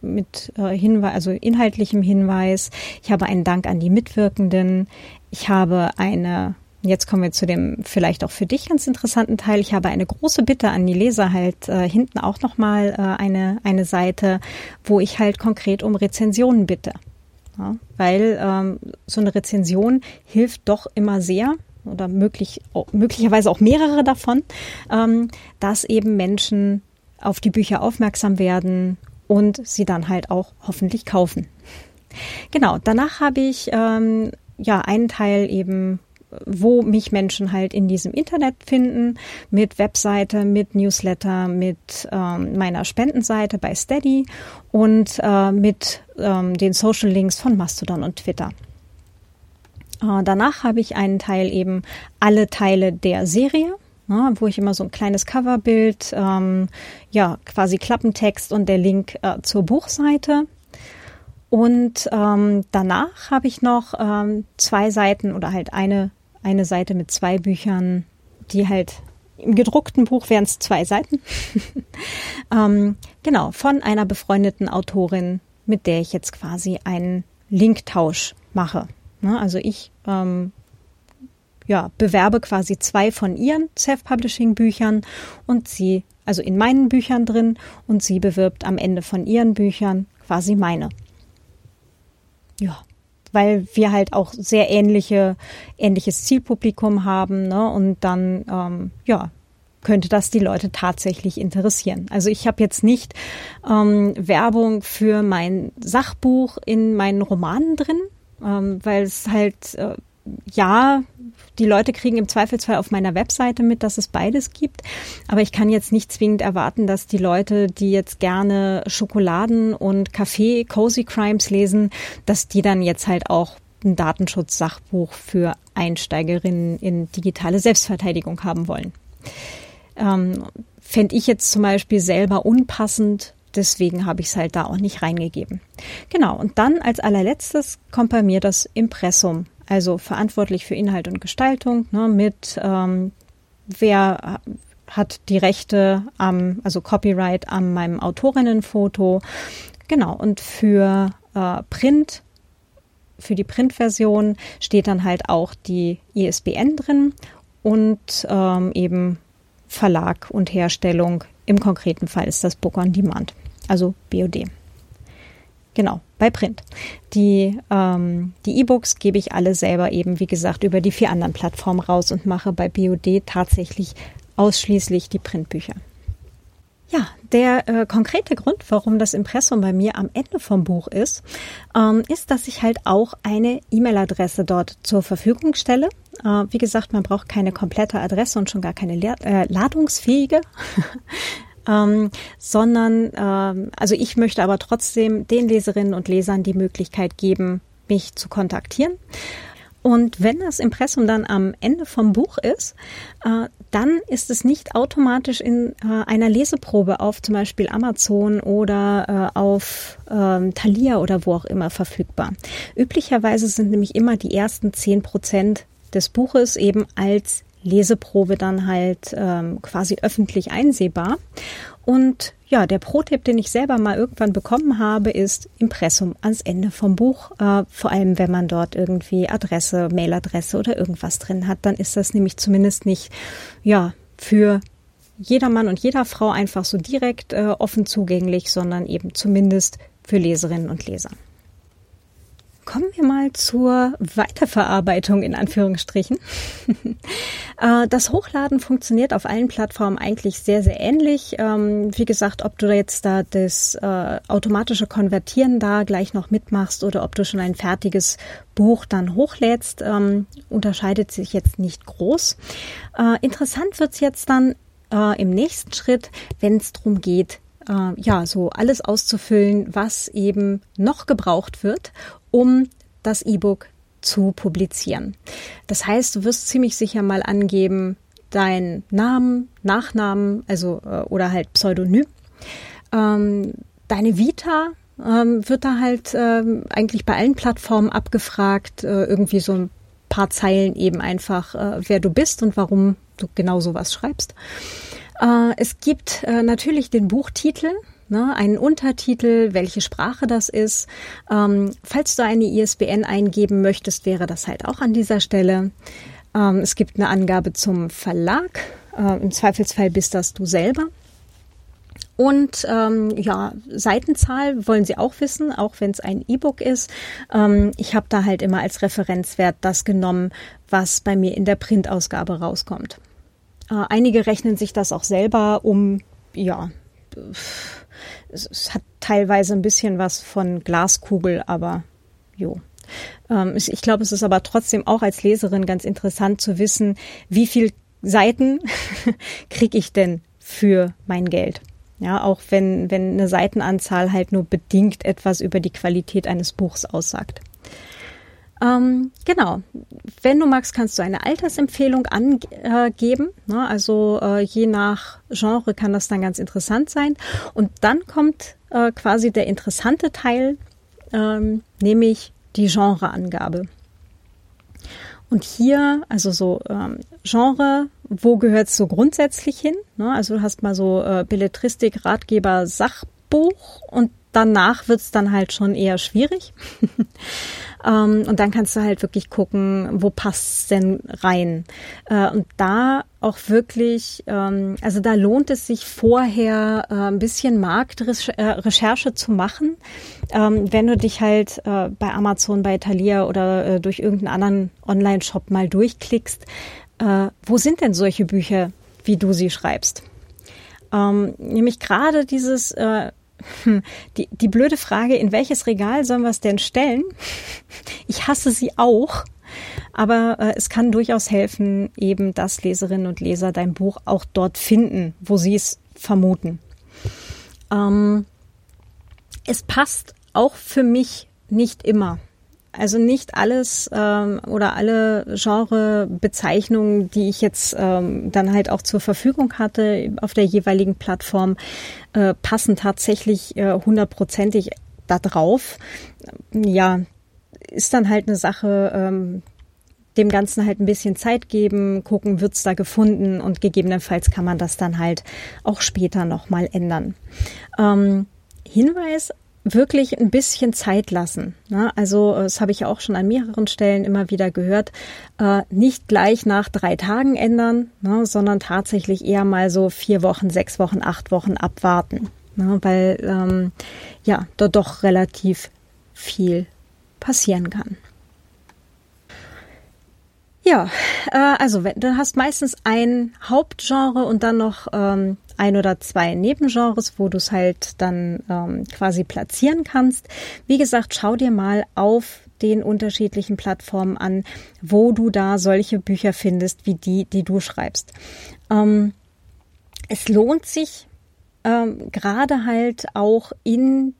mit äh, Hinweis, also inhaltlichem Hinweis. Ich habe einen Dank an die Mitwirkenden. Ich habe eine Jetzt kommen wir zu dem vielleicht auch für dich ganz interessanten Teil. Ich habe eine große Bitte an die Leser halt äh, hinten auch noch mal äh, eine eine Seite, wo ich halt konkret um Rezensionen bitte, ja, weil ähm, so eine Rezension hilft doch immer sehr oder möglich, möglicherweise auch mehrere davon, ähm, dass eben Menschen auf die Bücher aufmerksam werden und sie dann halt auch hoffentlich kaufen. Genau, danach habe ich ähm, ja einen Teil eben wo mich Menschen halt in diesem Internet finden, mit Webseite, mit Newsletter, mit ähm, meiner Spendenseite bei Steady und äh, mit ähm, den Social Links von Mastodon und Twitter. Äh, danach habe ich einen Teil eben alle Teile der Serie. Ja, wo ich immer so ein kleines Coverbild, ähm, ja, quasi Klappentext und der Link äh, zur Buchseite. Und ähm, danach habe ich noch ähm, zwei Seiten oder halt eine, eine Seite mit zwei Büchern, die halt im gedruckten Buch wären es zwei Seiten. ähm, genau, von einer befreundeten Autorin, mit der ich jetzt quasi einen Linktausch mache. Ne? Also ich ähm, ja, bewerbe quasi zwei von ihren Self-Publishing-Büchern und sie, also in meinen Büchern drin, und sie bewirbt am Ende von ihren Büchern quasi meine. Ja, weil wir halt auch sehr ähnliche, ähnliches Zielpublikum haben, ne? Und dann, ähm, ja, könnte das die Leute tatsächlich interessieren. Also ich habe jetzt nicht ähm, Werbung für mein Sachbuch in meinen Romanen drin, ähm, weil es halt, äh, ja, die Leute kriegen im Zweifelsfall auf meiner Webseite mit, dass es beides gibt. Aber ich kann jetzt nicht zwingend erwarten, dass die Leute, die jetzt gerne Schokoladen und Kaffee, Cozy Crimes lesen, dass die dann jetzt halt auch ein Datenschutz-Sachbuch für Einsteigerinnen in digitale Selbstverteidigung haben wollen. Ähm, Fände ich jetzt zum Beispiel selber unpassend, deswegen habe ich es halt da auch nicht reingegeben. Genau, und dann als allerletztes kommt bei mir das Impressum, also verantwortlich für Inhalt und Gestaltung, ne, mit ähm, wer hat die Rechte am, also Copyright an meinem Autorinnenfoto. Genau, und für äh, Print, für die Printversion steht dann halt auch die ISBN drin und ähm, eben Verlag und Herstellung. Im konkreten Fall ist das Book on Demand also BOD. Genau, bei Print. Die ähm, E-Books gebe ich alle selber eben, wie gesagt, über die vier anderen Plattformen raus und mache bei BOD tatsächlich ausschließlich die Printbücher. Ja, der äh, konkrete Grund, warum das Impressum bei mir am Ende vom Buch ist, ähm, ist, dass ich halt auch eine E-Mail-Adresse dort zur Verfügung stelle. Äh, wie gesagt, man braucht keine komplette Adresse und schon gar keine Le äh, ladungsfähige. ähm, sondern ähm, also ich möchte aber trotzdem den Leserinnen und Lesern die Möglichkeit geben, mich zu kontaktieren. Und wenn das Impressum dann am Ende vom Buch ist, äh, dann ist es nicht automatisch in äh, einer Leseprobe auf zum Beispiel Amazon oder äh, auf ähm, Thalia oder wo auch immer verfügbar. Üblicherweise sind nämlich immer die ersten zehn Prozent des Buches eben als Leseprobe dann halt ähm, quasi öffentlich einsehbar. Und ja, der Pro-Tipp, den ich selber mal irgendwann bekommen habe, ist Impressum ans Ende vom Buch. Äh, vor allem, wenn man dort irgendwie Adresse, Mailadresse oder irgendwas drin hat, dann ist das nämlich zumindest nicht, ja, für jeder Mann und jeder Frau einfach so direkt äh, offen zugänglich, sondern eben zumindest für Leserinnen und Leser. Kommen wir mal zur Weiterverarbeitung in Anführungsstrichen. Äh, das Hochladen funktioniert auf allen Plattformen eigentlich sehr, sehr ähnlich. Ähm, wie gesagt, ob du jetzt da das äh, automatische Konvertieren da gleich noch mitmachst oder ob du schon ein fertiges Buch dann hochlädst, ähm, unterscheidet sich jetzt nicht groß. Äh, interessant wird's jetzt dann im nächsten Schritt, wenn es darum geht, ja so alles auszufüllen, was eben noch gebraucht wird, um das E-Book zu publizieren. Das heißt, du wirst ziemlich sicher mal angeben, dein Namen, Nachnamen, also äh, oder halt Pseudonym, ähm, deine Vita ähm, wird da halt ähm, eigentlich bei allen Plattformen abgefragt, äh, irgendwie so ein paar Zeilen eben einfach, äh, wer du bist und warum du genau sowas schreibst. Äh, es gibt äh, natürlich den Buchtitel, ne, einen Untertitel, welche Sprache das ist. Ähm, falls du eine ISBN eingeben möchtest, wäre das halt auch an dieser Stelle. Ähm, es gibt eine Angabe zum Verlag. Äh, Im Zweifelsfall bist das du selber. Und ähm, ja, Seitenzahl wollen Sie auch wissen, auch wenn es ein E-Book ist. Ähm, ich habe da halt immer als Referenzwert das genommen, was bei mir in der Printausgabe rauskommt. Äh, einige rechnen sich das auch selber um, ja, es, es hat teilweise ein bisschen was von Glaskugel, aber jo. Ähm, ich, glaube, es ist aber trotzdem auch als Leserin ganz interessant zu wissen, wie viel Seiten kriege ich denn für mein Geld. Ja, auch wenn, wenn eine Seitenanzahl halt nur bedingt etwas über die Qualität eines Buchs aussagt. Ähm, genau. Wenn du magst, kannst du eine Altersempfehlung angeben. Ne? Also äh, je nach Genre kann das dann ganz interessant sein. Und dann kommt äh, quasi der interessante Teil, ähm, nämlich die Genreangabe. Und hier, also so ähm, Genre, wo gehört es so grundsätzlich hin? Ne? Also du hast mal so äh, Belletristik, Ratgeber, Sachbuch und danach wird's dann halt schon eher schwierig. ähm, und dann kannst du halt wirklich gucken, wo passt's denn rein. Äh, und da auch wirklich, ähm, also da lohnt es sich vorher äh, ein bisschen Marktrecherche zu machen. Ähm, wenn du dich halt äh, bei Amazon, bei Thalia oder äh, durch irgendeinen anderen Online-Shop mal durchklickst, äh, wo sind denn solche Bücher, wie du sie schreibst? Ähm, nämlich gerade dieses äh, die, die blöde Frage, in welches Regal sollen wir es denn stellen? Ich hasse sie auch. Aber äh, es kann durchaus helfen, eben, dass Leserinnen und Leser dein Buch auch dort finden, wo sie es vermuten. Ähm, es passt auch für mich nicht immer. Also nicht alles ähm, oder alle Genrebezeichnungen, die ich jetzt ähm, dann halt auch zur Verfügung hatte auf der jeweiligen Plattform, äh, passen tatsächlich äh, hundertprozentig da drauf. Ja, ist dann halt eine Sache, ähm, dem Ganzen halt ein bisschen Zeit geben, gucken, wird's da gefunden und gegebenenfalls kann man das dann halt auch später nochmal ändern. Ähm, Hinweis wirklich ein bisschen Zeit lassen. Ne? Also das habe ich auch schon an mehreren Stellen immer wieder gehört. Äh, nicht gleich nach drei Tagen ändern, ne? sondern tatsächlich eher mal so vier Wochen, sechs Wochen, acht Wochen abwarten, ne? weil ähm, ja dort doch relativ viel passieren kann. Ja, äh, also du hast meistens ein Hauptgenre und dann noch ähm, ein oder zwei Nebengenres, wo du es halt dann ähm, quasi platzieren kannst. Wie gesagt, schau dir mal auf den unterschiedlichen Plattformen an, wo du da solche Bücher findest, wie die, die du schreibst. Ähm, es lohnt sich ähm, gerade halt auch in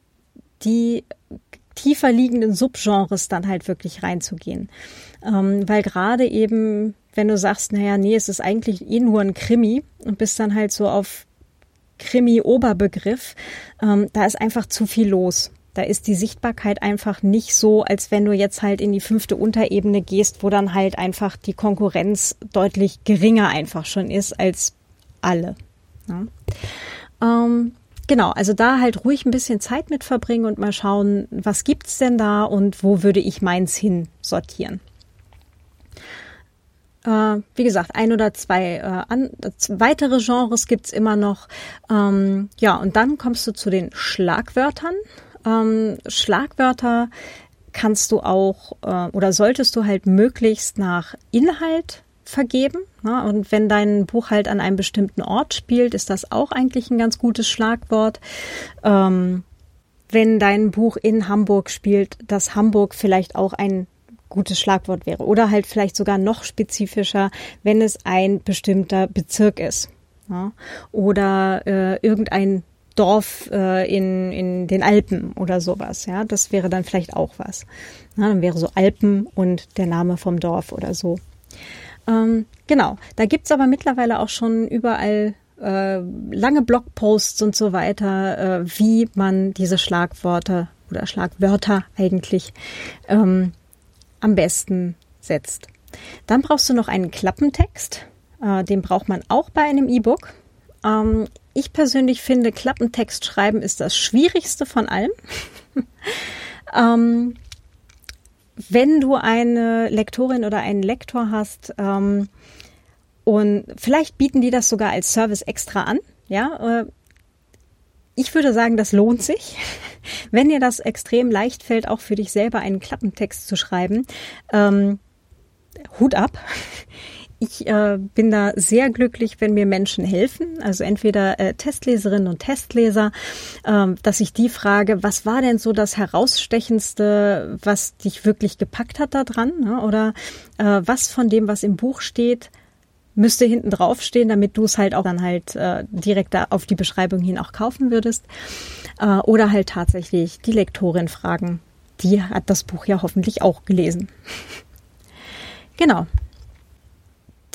die tiefer liegenden Subgenres dann halt wirklich reinzugehen. Ähm, weil gerade eben, wenn du sagst, naja, nee, es ist eigentlich eh nur ein Krimi und bist dann halt so auf Krimi-Oberbegriff, ähm, da ist einfach zu viel los. Da ist die Sichtbarkeit einfach nicht so, als wenn du jetzt halt in die fünfte Unterebene gehst, wo dann halt einfach die Konkurrenz deutlich geringer einfach schon ist als alle. Ja. Ähm, Genau, also da halt ruhig ein bisschen Zeit mit verbringen und mal schauen, was gibt's denn da und wo würde ich meins hin sortieren. Äh, wie gesagt, ein oder zwei äh, an, weitere Genres gibt's immer noch. Ähm, ja, und dann kommst du zu den Schlagwörtern. Ähm, Schlagwörter kannst du auch äh, oder solltest du halt möglichst nach Inhalt vergeben. Ne? Und wenn dein Buch halt an einem bestimmten Ort spielt, ist das auch eigentlich ein ganz gutes Schlagwort. Ähm, wenn dein Buch in Hamburg spielt, dass Hamburg vielleicht auch ein gutes Schlagwort wäre. Oder halt vielleicht sogar noch spezifischer, wenn es ein bestimmter Bezirk ist. Ja? Oder äh, irgendein Dorf äh, in, in den Alpen oder sowas. Ja, das wäre dann vielleicht auch was. Na, dann wäre so Alpen und der Name vom Dorf oder so. Ähm, genau, da gibt's aber mittlerweile auch schon überall äh, lange Blogposts und so weiter, äh, wie man diese Schlagworte oder Schlagwörter eigentlich ähm, am besten setzt. Dann brauchst du noch einen Klappentext. Äh, den braucht man auch bei einem E-Book. Ähm, ich persönlich finde, Klappentext schreiben ist das Schwierigste von allem. ähm, wenn du eine Lektorin oder einen Lektor hast, ähm, und vielleicht bieten die das sogar als Service extra an, ja, äh, ich würde sagen, das lohnt sich. Wenn dir das extrem leicht fällt, auch für dich selber einen Klappentext zu schreiben, ähm, Hut ab. Ich äh, bin da sehr glücklich, wenn mir Menschen helfen, also entweder äh, Testleserinnen und Testleser, äh, dass ich die frage, was war denn so das herausstechendste, was dich wirklich gepackt hat da dran, ne? oder äh, was von dem, was im Buch steht, müsste hinten drauf stehen, damit du es halt auch dann halt äh, direkt da auf die Beschreibung hin auch kaufen würdest. Äh, oder halt tatsächlich die Lektorin fragen. Die hat das Buch ja hoffentlich auch gelesen. genau.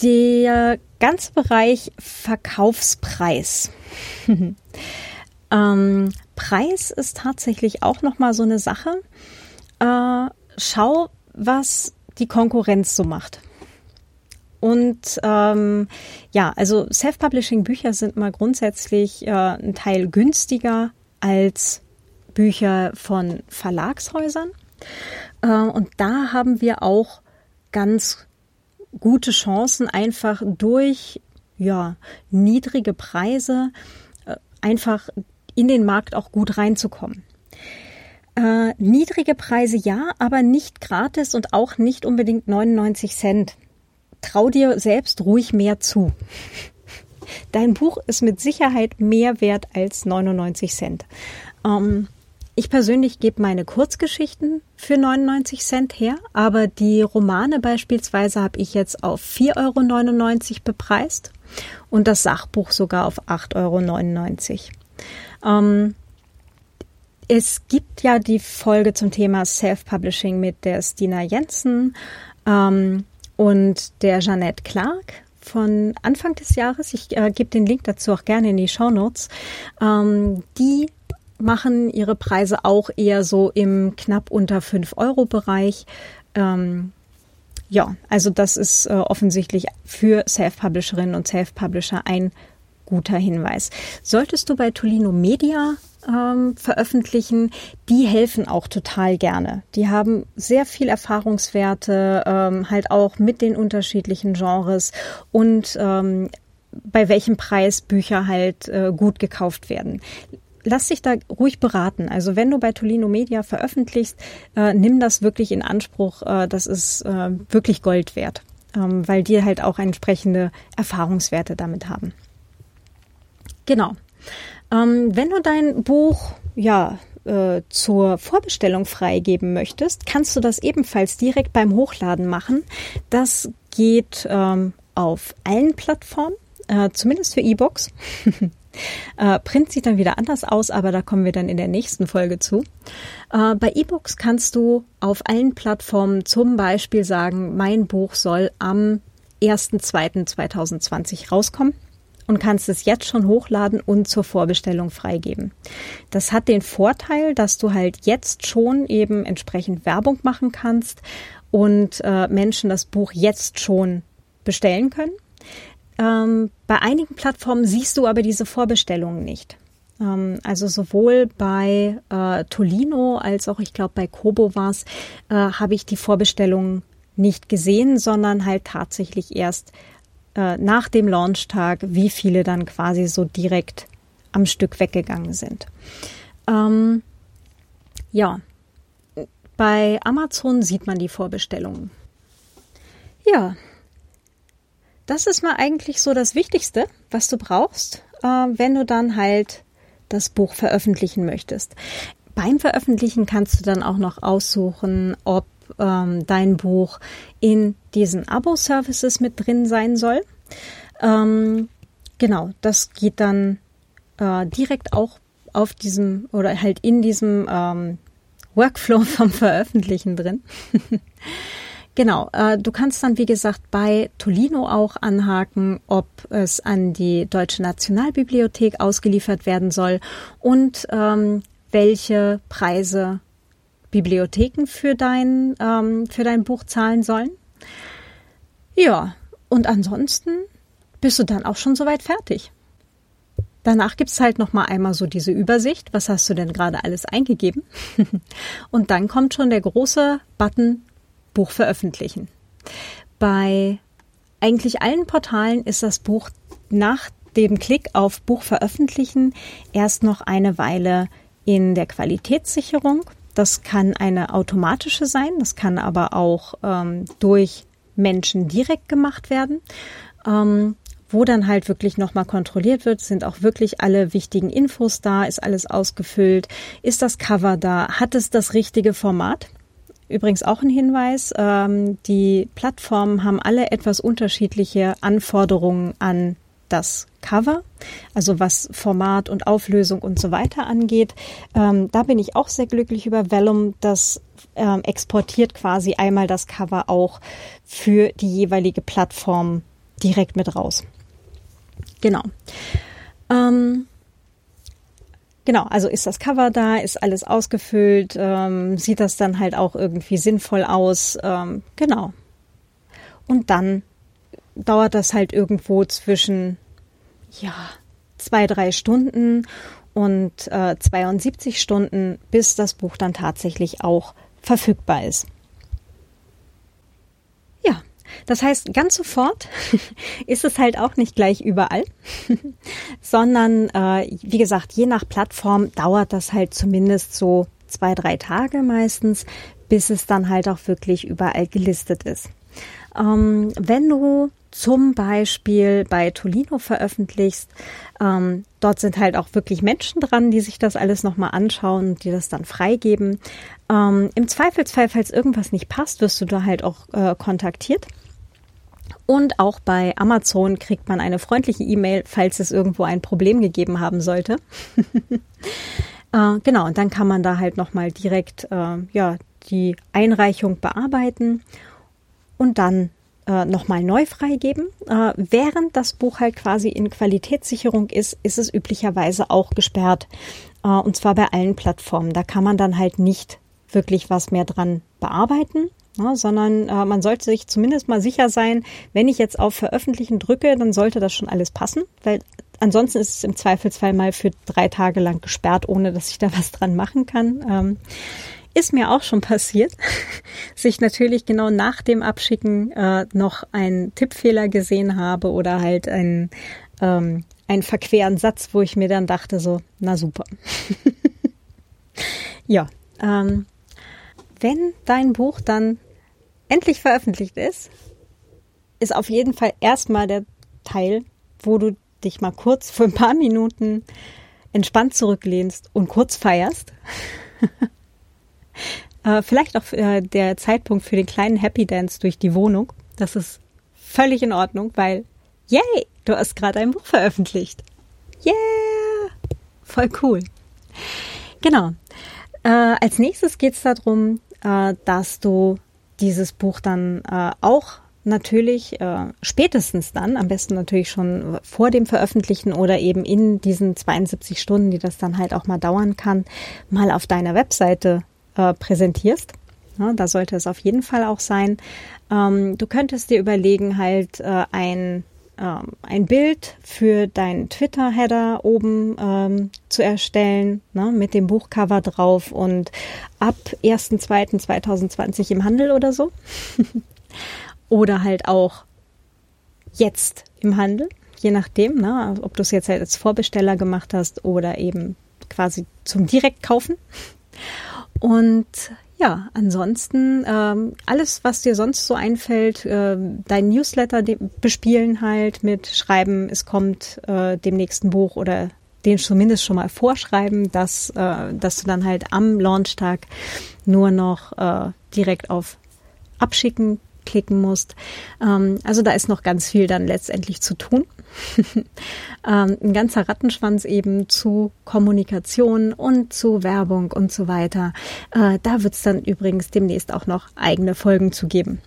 Der ganze Bereich Verkaufspreis. ähm, Preis ist tatsächlich auch nochmal so eine Sache. Äh, schau, was die Konkurrenz so macht. Und ähm, ja, also Self-Publishing-Bücher sind mal grundsätzlich äh, ein Teil günstiger als Bücher von Verlagshäusern. Äh, und da haben wir auch ganz gute Chancen, einfach durch ja, niedrige Preise äh, einfach in den Markt auch gut reinzukommen. Äh, niedrige Preise ja, aber nicht gratis und auch nicht unbedingt 99 Cent trau dir selbst ruhig mehr zu. Dein Buch ist mit Sicherheit mehr wert als 99 Cent. Ähm, ich persönlich gebe meine Kurzgeschichten für 99 Cent her, aber die Romane beispielsweise habe ich jetzt auf 4,99 Euro bepreist und das Sachbuch sogar auf 8,99 Euro. Ähm, es gibt ja die Folge zum Thema Self-Publishing mit der Stina Jensen. Ähm, und der Jeanette Clark von Anfang des Jahres, ich äh, gebe den Link dazu auch gerne in die Show Notes, ähm, die machen ihre Preise auch eher so im knapp unter 5 Euro Bereich. Ähm, ja, also das ist äh, offensichtlich für Self-Publisherinnen und Self-Publisher ein guter Hinweis. Solltest du bei Tolino Media ähm, veröffentlichen, die helfen auch total gerne. Die haben sehr viel Erfahrungswerte, ähm, halt auch mit den unterschiedlichen Genres und ähm, bei welchem Preis Bücher halt äh, gut gekauft werden. Lass dich da ruhig beraten. Also wenn du bei Tolino Media veröffentlichst, äh, nimm das wirklich in Anspruch. Äh, das ist äh, wirklich Gold wert, ähm, weil die halt auch entsprechende Erfahrungswerte damit haben. Genau. Ähm, wenn du dein Buch ja äh, zur Vorbestellung freigeben möchtest, kannst du das ebenfalls direkt beim Hochladen machen. Das geht ähm, auf allen Plattformen, äh, zumindest für E-Books. Äh, Print sieht dann wieder anders aus, aber da kommen wir dann in der nächsten Folge zu. Äh, bei E-Books kannst du auf allen Plattformen zum Beispiel sagen, mein Buch soll am 1.2.2020 rauskommen und kannst es jetzt schon hochladen und zur Vorbestellung freigeben. Das hat den Vorteil, dass du halt jetzt schon eben entsprechend Werbung machen kannst und äh, Menschen das Buch jetzt schon bestellen können. Ähm, bei einigen Plattformen siehst du aber diese Vorbestellungen nicht. Ähm, also sowohl bei äh, Tolino als auch ich glaube bei Kobo war es, äh, habe ich die Vorbestellungen nicht gesehen, sondern halt tatsächlich erst äh, nach dem Launchtag, wie viele dann quasi so direkt am Stück weggegangen sind. Ähm, ja, bei Amazon sieht man die Vorbestellungen. Ja, das ist mal eigentlich so das Wichtigste, was du brauchst, äh, wenn du dann halt das Buch veröffentlichen möchtest. Beim Veröffentlichen kannst du dann auch noch aussuchen, ob ähm, dein Buch in diesen Abo-Services mit drin sein soll. Ähm, genau, das geht dann äh, direkt auch auf diesem oder halt in diesem ähm, Workflow vom Veröffentlichen drin. Genau, äh, du kannst dann, wie gesagt, bei Tolino auch anhaken, ob es an die Deutsche Nationalbibliothek ausgeliefert werden soll und ähm, welche Preise Bibliotheken für dein, ähm, für dein Buch zahlen sollen. Ja, und ansonsten bist du dann auch schon soweit fertig. Danach gibt's halt noch mal einmal so diese Übersicht. Was hast du denn gerade alles eingegeben? Und dann kommt schon der große Button Buch veröffentlichen. Bei eigentlich allen Portalen ist das Buch nach dem Klick auf Buch veröffentlichen erst noch eine Weile in der Qualitätssicherung. Das kann eine automatische sein, das kann aber auch ähm, durch Menschen direkt gemacht werden. Ähm, wo dann halt wirklich nochmal kontrolliert wird, sind auch wirklich alle wichtigen Infos da, ist alles ausgefüllt, ist das Cover da, hat es das richtige Format? Übrigens auch ein Hinweis, ähm, die Plattformen haben alle etwas unterschiedliche Anforderungen an das Cover, also was Format und Auflösung und so weiter angeht. Ähm, da bin ich auch sehr glücklich über Vellum. Das ähm, exportiert quasi einmal das Cover auch für die jeweilige Plattform direkt mit raus. Genau. Ähm, genau, also ist das Cover da, ist alles ausgefüllt, ähm, sieht das dann halt auch irgendwie sinnvoll aus. Ähm, genau. Und dann dauert das halt irgendwo zwischen, ja, zwei, drei Stunden und äh, 72 Stunden, bis das Buch dann tatsächlich auch verfügbar ist. Das heißt, ganz sofort ist es halt auch nicht gleich überall, sondern äh, wie gesagt, je nach Plattform dauert das halt zumindest so zwei, drei Tage meistens, bis es dann halt auch wirklich überall gelistet ist. Ähm, wenn du zum Beispiel bei Tolino veröffentlichst, ähm, dort sind halt auch wirklich Menschen dran, die sich das alles nochmal anschauen und die das dann freigeben. Ähm, Im Zweifelsfall, falls irgendwas nicht passt, wirst du da halt auch äh, kontaktiert. Und auch bei Amazon kriegt man eine freundliche E-Mail, falls es irgendwo ein Problem gegeben haben sollte. äh, genau, und dann kann man da halt nochmal direkt äh, ja, die Einreichung bearbeiten und dann äh, nochmal neu freigeben. Äh, während das Buch halt quasi in Qualitätssicherung ist, ist es üblicherweise auch gesperrt. Äh, und zwar bei allen Plattformen. Da kann man dann halt nicht wirklich was mehr dran bearbeiten. Ja, sondern äh, man sollte sich zumindest mal sicher sein, wenn ich jetzt auf Veröffentlichen drücke, dann sollte das schon alles passen, weil ansonsten ist es im Zweifelsfall mal für drei Tage lang gesperrt, ohne dass ich da was dran machen kann. Ähm, ist mir auch schon passiert, sich natürlich genau nach dem Abschicken äh, noch einen Tippfehler gesehen habe oder halt einen, ähm, einen verqueren Satz, wo ich mir dann dachte so, na super. ja, ähm, wenn dein Buch dann endlich veröffentlicht ist, ist auf jeden Fall erstmal der Teil, wo du dich mal kurz für ein paar Minuten entspannt zurücklehnst und kurz feierst. äh, vielleicht auch äh, der Zeitpunkt für den kleinen Happy Dance durch die Wohnung. Das ist völlig in Ordnung, weil, yay, du hast gerade ein Buch veröffentlicht. Yeah! Voll cool. Genau. Äh, als nächstes geht es darum, äh, dass du dieses Buch dann äh, auch natürlich äh, spätestens dann, am besten natürlich schon vor dem Veröffentlichen oder eben in diesen 72 Stunden, die das dann halt auch mal dauern kann, mal auf deiner Webseite äh, präsentierst. Ja, da sollte es auf jeden Fall auch sein. Ähm, du könntest dir überlegen, halt äh, ein ähm, ein Bild für deinen Twitter-Header oben ähm, zu erstellen, ne, mit dem Buchcover drauf und ab 1.2.2020 im Handel oder so. oder halt auch jetzt im Handel, je nachdem, ne, ob du es jetzt als Vorbesteller gemacht hast oder eben quasi zum Direktkaufen. Und ja, ansonsten ähm, alles, was dir sonst so einfällt, äh, dein Newsletter bespielen halt mit Schreiben, es kommt äh, dem nächsten Buch oder den zumindest schon mal vorschreiben, dass, äh, dass du dann halt am Launchtag nur noch äh, direkt auf Abschicken klicken musst. Ähm, also da ist noch ganz viel dann letztendlich zu tun. ähm, ein ganzer Rattenschwanz eben zu Kommunikation und zu Werbung und so weiter. Äh, da wird es dann übrigens demnächst auch noch eigene Folgen zu geben.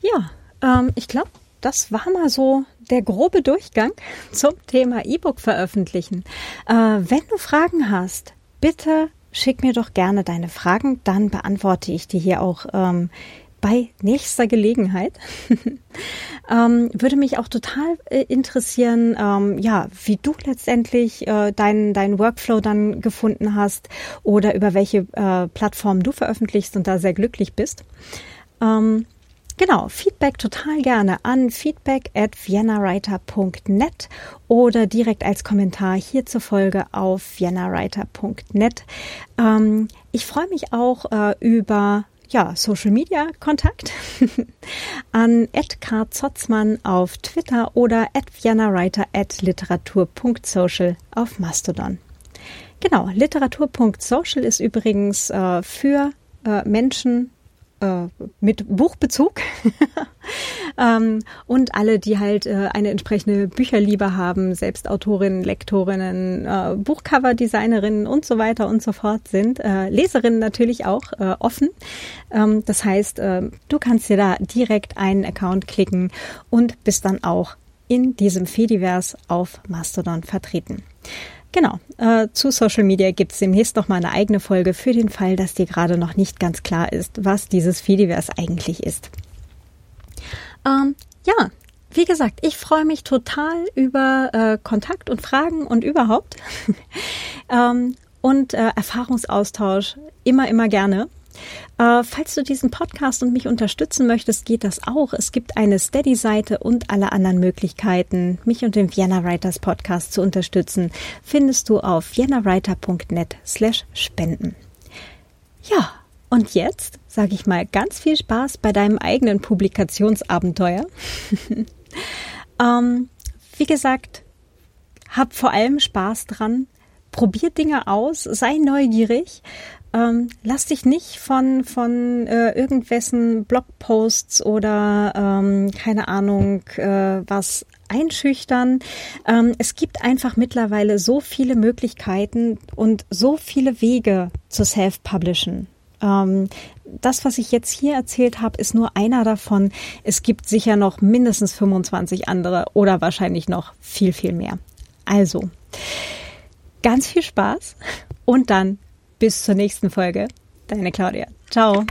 Ja, ähm, ich glaube, das war mal so der grobe Durchgang zum Thema E-Book veröffentlichen. Äh, wenn du Fragen hast, bitte schick mir doch gerne deine Fragen, dann beantworte ich die hier auch ähm, bei nächster Gelegenheit. ähm, würde mich auch total äh, interessieren, ähm, ja, wie du letztendlich äh, deinen dein Workflow dann gefunden hast oder über welche äh, Plattform du veröffentlichst und da sehr glücklich bist. Ähm, Genau, Feedback total gerne an feedback at viennawriter.net oder direkt als Kommentar hier zur Folge auf viennawriter.net. Ähm, ich freue mich auch äh, über ja, Social Media Kontakt an @karzotzmann auf Twitter oder @viennawriter@literatur.social auf Mastodon. Genau, literatur.social ist übrigens äh, für äh, Menschen äh, mit Buchbezug ähm, und alle, die halt äh, eine entsprechende Bücherliebe haben, selbst Autorinnen, Lektorinnen, äh, Buchcover-Designerinnen und so weiter und so fort sind, äh, Leserinnen natürlich auch äh, offen. Ähm, das heißt, äh, du kannst dir da direkt einen Account klicken und bist dann auch in diesem Fediverse auf Mastodon vertreten. Genau, äh, zu Social Media gibt es demnächst noch mal eine eigene Folge für den Fall, dass dir gerade noch nicht ganz klar ist, was dieses Fediverse eigentlich ist. Ähm, ja, wie gesagt, ich freue mich total über äh, Kontakt und Fragen und überhaupt. ähm, und äh, Erfahrungsaustausch immer, immer gerne. Äh, falls du diesen Podcast und mich unterstützen möchtest, geht das auch. Es gibt eine Steady-Seite und alle anderen Möglichkeiten, mich und den Vienna Writers Podcast zu unterstützen, findest du auf viennawriter.net slash spenden. Ja, und jetzt sage ich mal ganz viel Spaß bei deinem eigenen Publikationsabenteuer. ähm, wie gesagt, hab vor allem Spaß dran, probier Dinge aus, sei neugierig, ähm, lass dich nicht von, von äh, irgendwessen Blogposts oder ähm, keine Ahnung äh, was einschüchtern. Ähm, es gibt einfach mittlerweile so viele Möglichkeiten und so viele Wege zu Self-Publishen. Ähm, das, was ich jetzt hier erzählt habe, ist nur einer davon. Es gibt sicher noch mindestens 25 andere oder wahrscheinlich noch viel, viel mehr. Also, ganz viel Spaß und dann bis zur nächsten Folge. Deine Claudia. Ciao.